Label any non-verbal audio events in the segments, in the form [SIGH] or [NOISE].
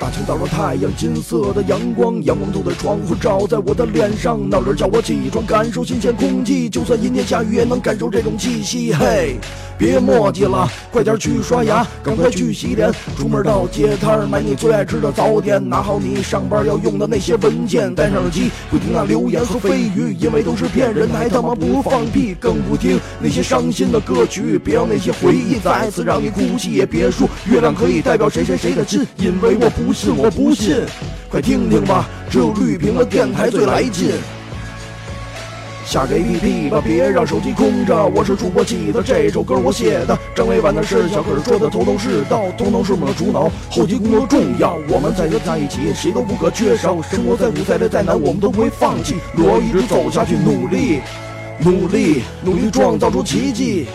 大清早的太阳，金色的阳光，阳光透在窗户，照在我的脸上。闹铃叫我起床，感受新鲜空气。就算阴天下雨，也能感受这种气息。嘿，别墨迹了，快点去刷牙，赶快去洗脸。出门到街摊买你最爱吃的早点，拿好你上班要用的那些文件，戴上耳机不听那流言和蜚语，因为都是骗人，还他妈不放屁，更不听那些伤心的歌曲。别让那些回忆再次让你哭泣，也别说月亮可以代表谁谁谁的心，因为我不不信，我不信。快听听吧，只有绿屏的电台最来劲。下个 APP 吧，别让手机空着。我是主播记得这首歌我写的，张伟玩的是小可说的头头是道，头脑是我们的主脑，后期工作重要。我们在这在一起，谁都不可缺少。生活再苦再累再难，我们都不会放弃，路要一直走下去，努力，努力，努力创造出奇迹。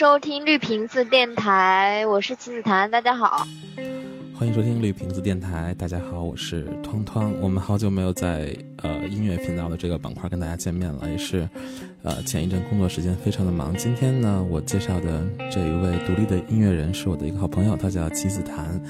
收听绿瓶子电台，我是棋子檀，大家好。欢迎收听绿瓶子电台。大家好，我是汤汤。我们好久没有在呃音乐频道的这个板块跟大家见面了，也是呃前一阵工作时间非常的忙。今天呢，我介绍的这一位独立的音乐人是我的一个好朋友，他叫齐子檀，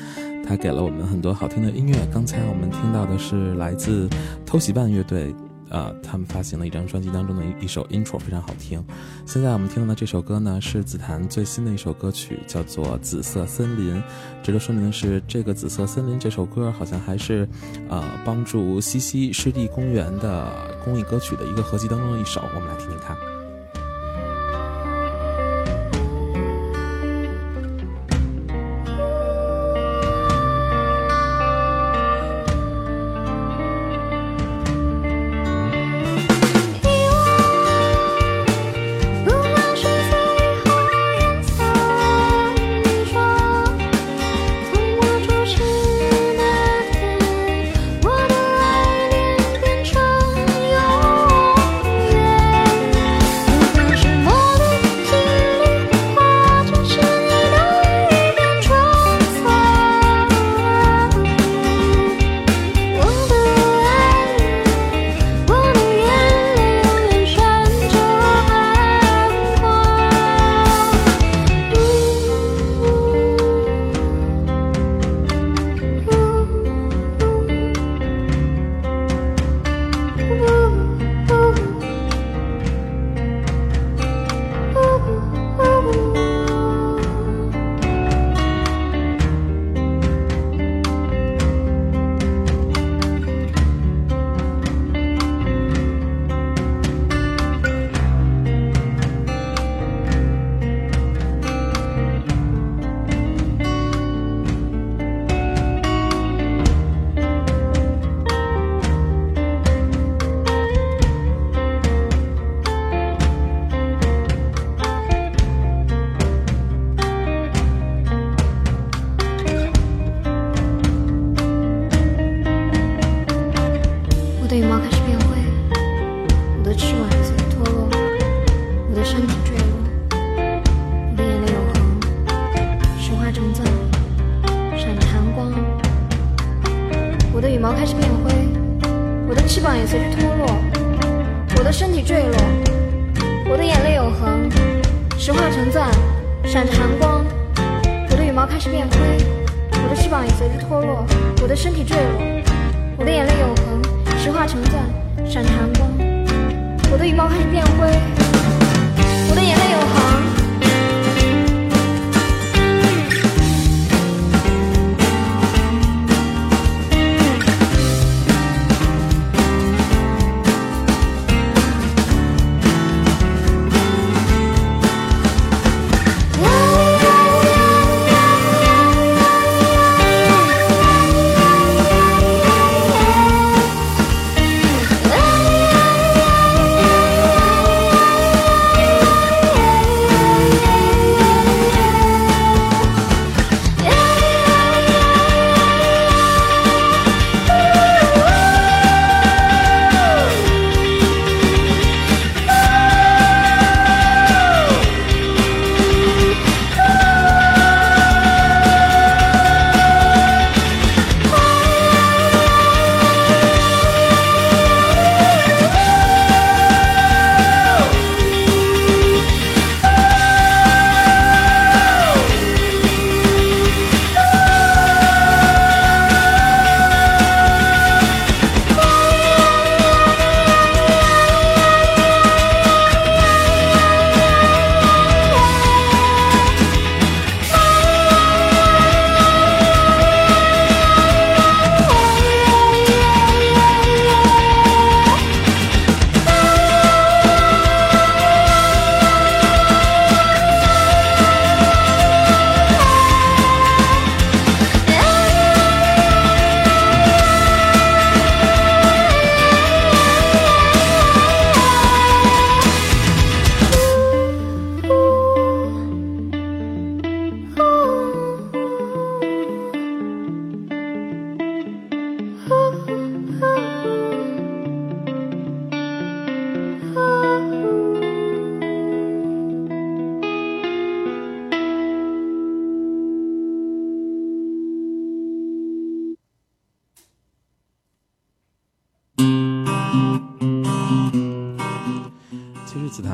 他给了我们很多好听的音乐。刚才我们听到的是来自偷袭伴乐队。呃，他们发行的一张专辑当中的一一首 intro 非常好听。现在我们听到的这首歌呢，是紫檀最新的一首歌曲，叫做《紫色森林》。值得说明的是，这个《紫色森林》这首歌好像还是，呃，帮助西溪湿地公园的公益歌曲的一个合集当中的一首。我们来听听看。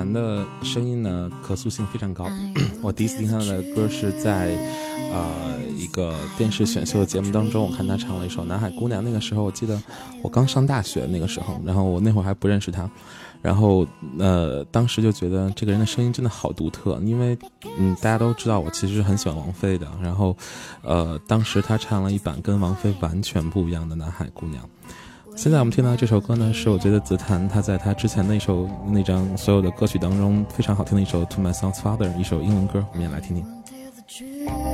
紫檀的声音呢，可塑性非常高。[CLEARS THROAT] 我第一次听他的歌是在，呃，一个电视选秀的节目当中，我看他唱了一首《南海姑娘》。那个时候我记得我刚上大学那个时候，然后我那会儿还不认识他，然后呃，当时就觉得这个人的声音真的好独特，因为嗯，大家都知道我其实很喜欢王菲的，然后呃，当时他唱了一版跟王菲完全不一样的《南海姑娘》。现在我们听到这首歌呢，是我觉得紫檀他在他之前那首那张所有的歌曲当中非常好听的一首《To My Son's Father》，一首英文歌，我们也来听听。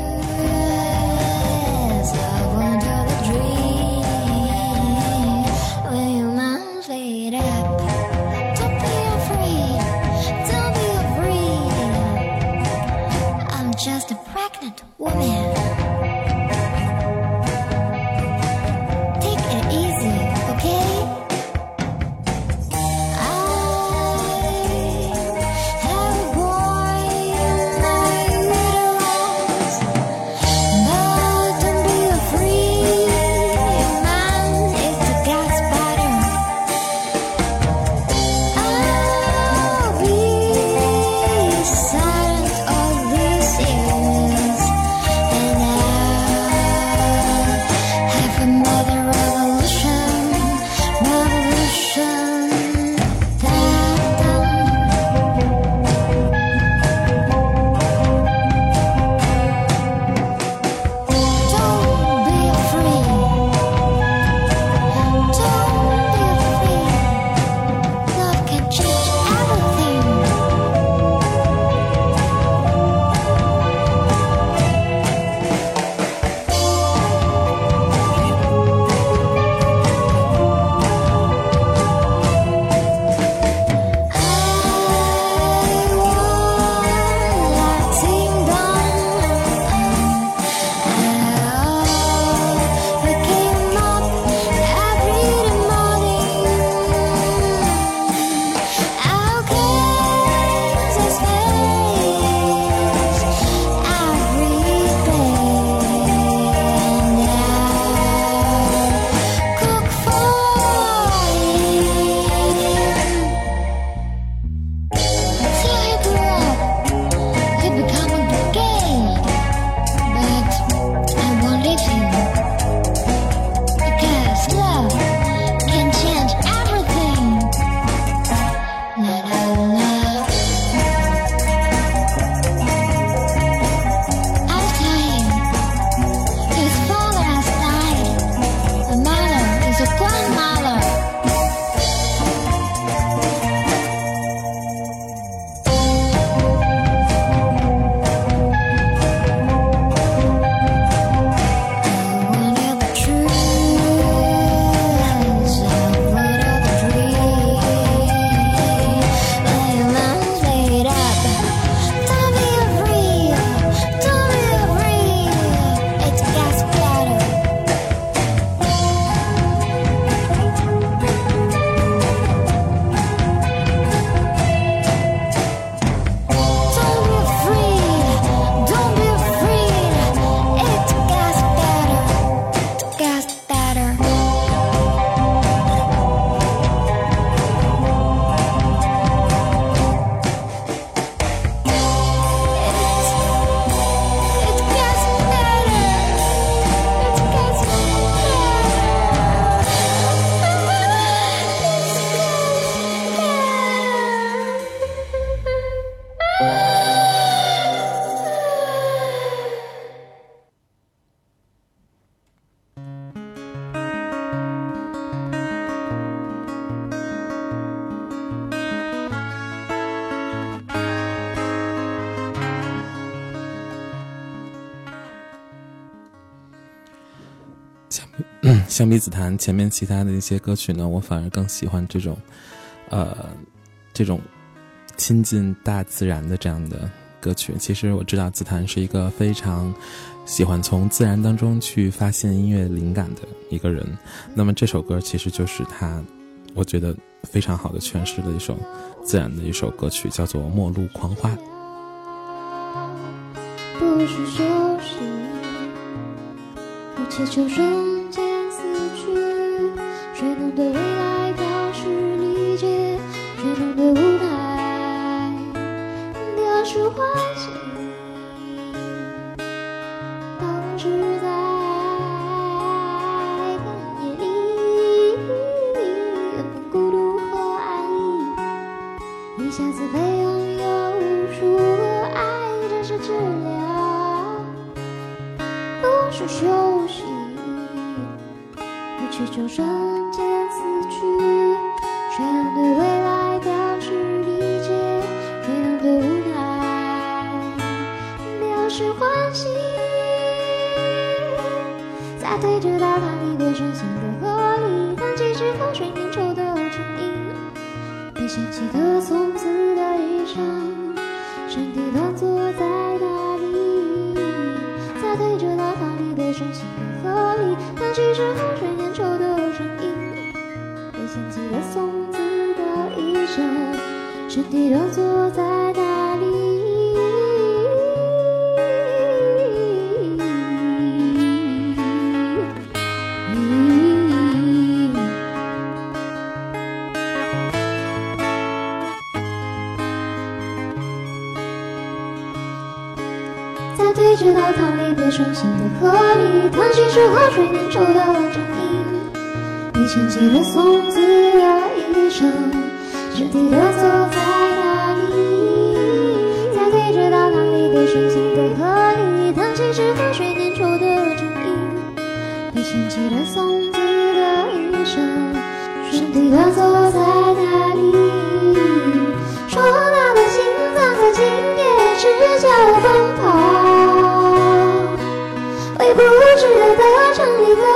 相比紫檀前面其他的一些歌曲呢，我反而更喜欢这种，呃，这种亲近大自然的这样的歌曲。其实我知道紫檀是一个非常喜欢从自然当中去发现音乐灵感的一个人。那么这首歌其实就是他，我觉得非常好的诠释了一首自然的一首歌曲，叫做《末路狂花》。不是休息，我祈求生。却能对未来表示理解，却能对无奈表示化解。当时在暗夜里，孤独和爱意，一下子被拥有无数个爱，这是治疗，不是休息，不去求生。在对着大堂里对顺行的河里，当几只河水粘稠的成影，被掀起的松子的衣裳，身体端坐在哪里？在对着大堂里对顺行的河里，当几只河水粘稠的成影，被掀起的松子的衣裳，身体端坐里被双行的河里，淌起是河水粘稠的掌印，被牵起了松子的衣裳，身体的走在哪里？在对着大堂里被双行的河里，淌起是河水粘稠的掌印，被牵起了松子的衣裳，身体的走的城里的。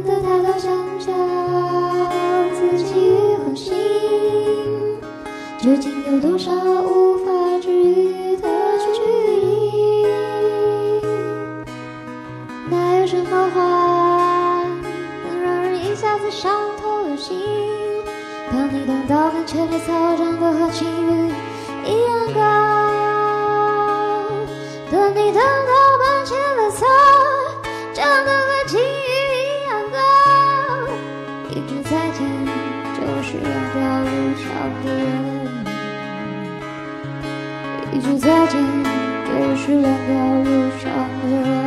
懒得抬头想想自己与何心，究竟有多少少的人，一句再见就是两条路上的人。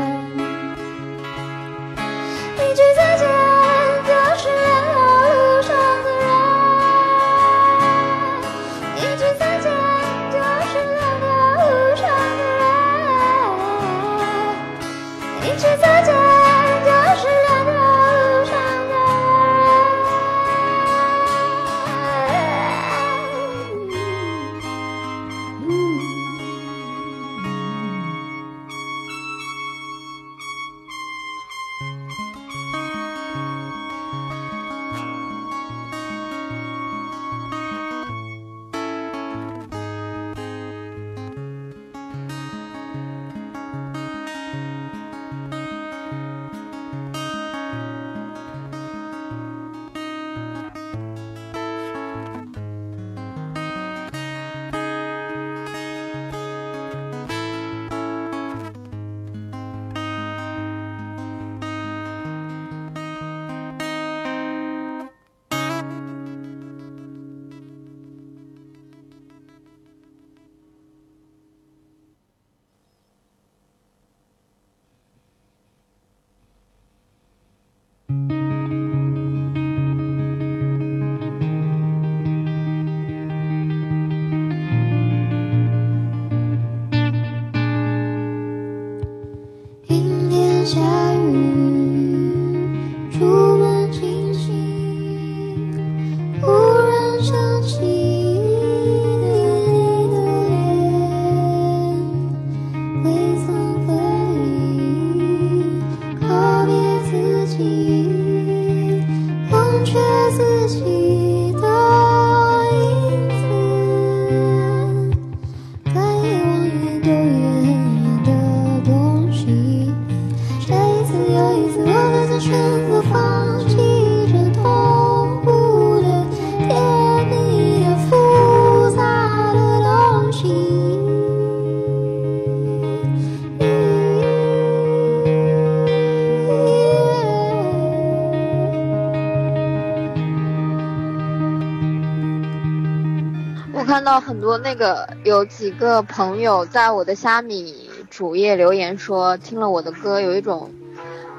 那个有几个朋友在我的虾米主页留言说，听了我的歌有一种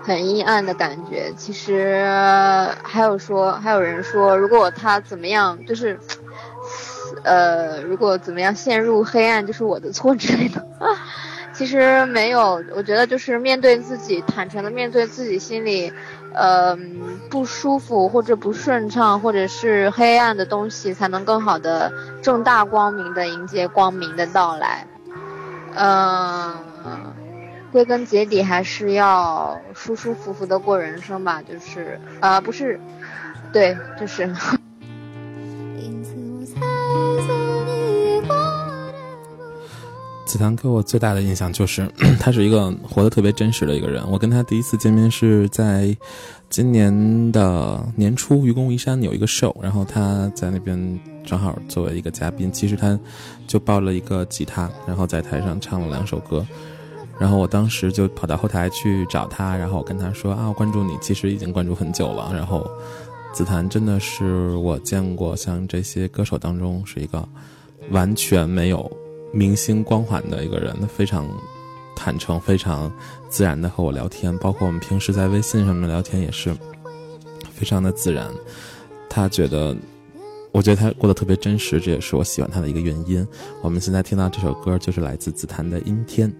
很阴暗的感觉。其实还有说，还有人说，如果他怎么样，就是，[SNIFFS] 呃，如果怎么样陷入黑暗，就是我的错 [LAUGHS] 之类的。其实没有，我觉得就是面对自己，坦诚的面对自己心里，呃，不舒服或者不顺畅，或者是黑暗的东西，才能更好的正大光明的迎接光明的到来。嗯、归根结底还是要舒舒服服的过人生吧，就是呃，不是，对，就是。子堂给我最大的印象就是，[CLEARS THROAT] 他是一个活得特别真实的一个人。我跟他第一次见面是在今年的年初，愚公移山有一个 show，然后他在那边正好作为一个嘉宾，其实他就抱了一个吉他，然后在台上唱了两首歌。然后我当时就跑到后台去找他，然后我跟他说啊，我关注你，其实已经关注很久了。然后紫檀真的是我见过像这些歌手当中是一个完全没有明星光环的一个人，他非常坦诚、非常自然的和我聊天，包括我们平时在微信上面聊天也是非常的自然。他觉得，我觉得他过得特别真实，这也是我喜欢他的一个原因。我们现在听到这首歌就是来自紫檀的《阴天》。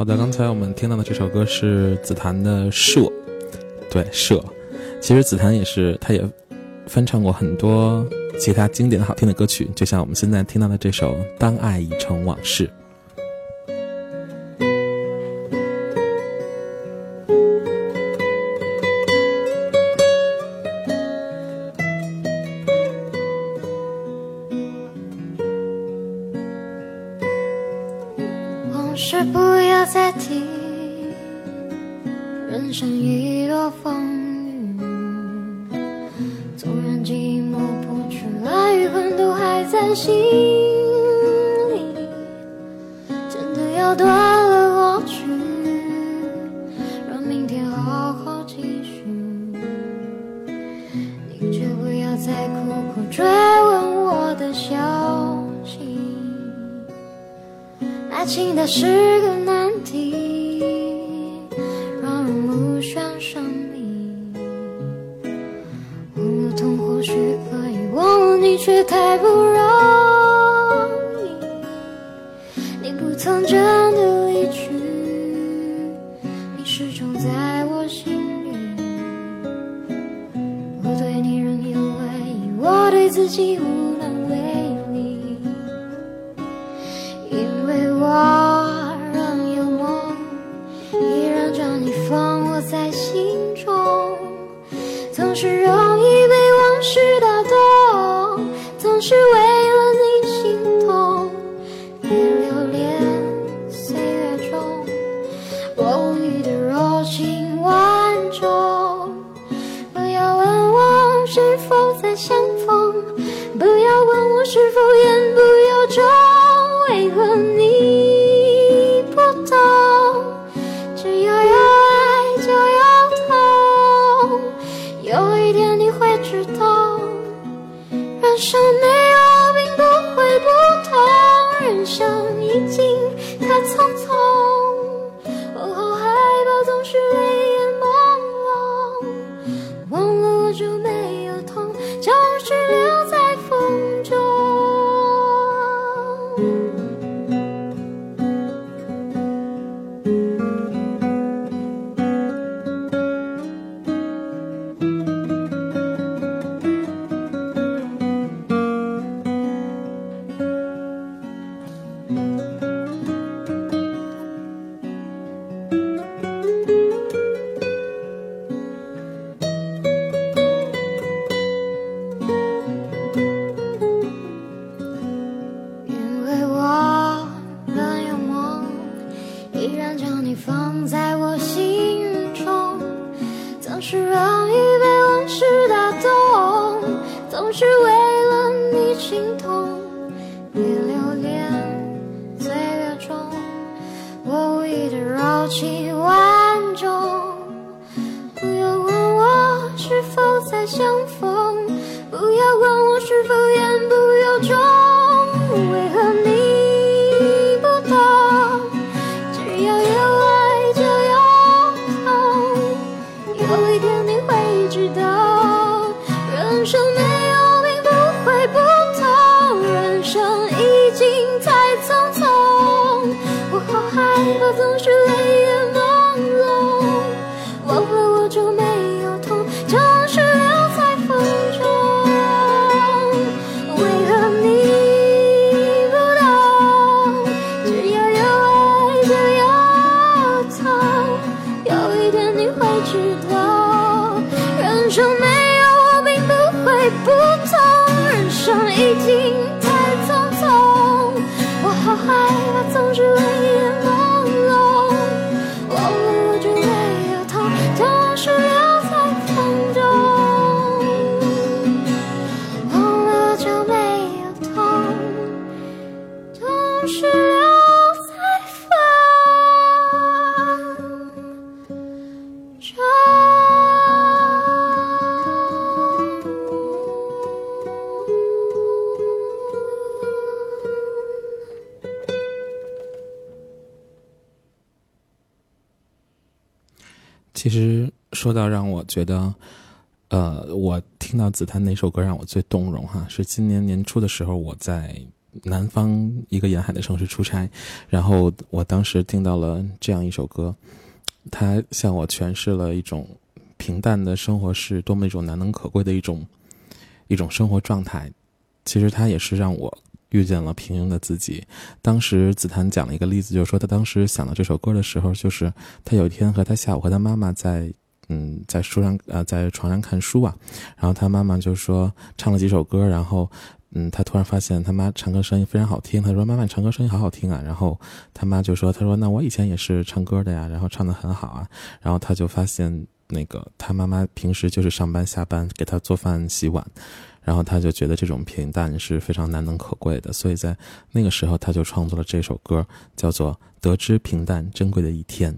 好的刚才我们听到的这首歌是紫檀的舍对舍其实紫檀也是他也翻唱过很多其他经典的好听的歌曲就像我们现在听到的这首当爱已成往事。起舞觉得呃我听到紫檀哪首歌让我最动容哈是今年年初的时候我在南方一个沿海的城市出差然后我当时听到了这样一首歌他向我诠释了一种平淡的生活是多么一种难能可贵的一种一种生活状态。其实他也是让我遇见了平庸的自己。当时紫檀讲了一个例子就是说他当时想到这首歌的时候就是他有一天和他下午和他妈妈在嗯，在书上呃，在床上看书啊，然后他妈妈就说唱了几首歌，然后嗯，他突然发现他妈唱歌声音非常好听，他说妈妈你唱歌声音好好听啊，然后他妈就说他说那我以前也是唱歌的呀，然后唱的很好啊，然后他就发现那个他妈妈平时就是上班下班给他做饭洗碗，然后他就觉得这种平淡是非常难能可贵的，所以在那个时候他就创作了这首歌，叫做《得知平淡珍贵的一天》。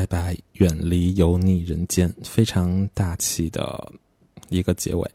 拜拜，远离油腻人间，非常大气的一个结尾。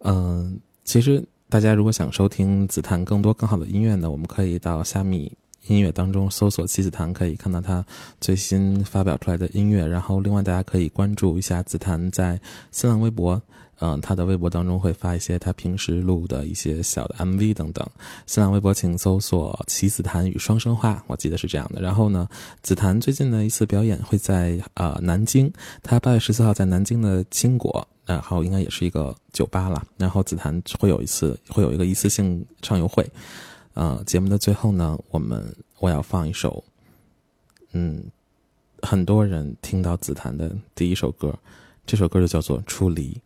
嗯、其实大家如果想收听紫檀更多更好的音乐呢，我们可以到虾米音乐当中搜索“七紫檀”，可以看到他最新发表出来的音乐。然后，另外大家可以关注一下紫檀在新浪微博。嗯，他的微博当中会发一些他平时录的一些小的 MV 等等。新浪微博请搜索“齐紫檀与双生花”，我记得是这样的。然后呢，紫檀最近的一次表演会在呃南京，他八月十四号在南京的青果，然后应该也是一个酒吧了。然后紫檀会有一次会有一个一次性唱游会。啊节目的最后呢我们我要放一首嗯很多人听到紫檀的第一首歌这首歌就叫做出离。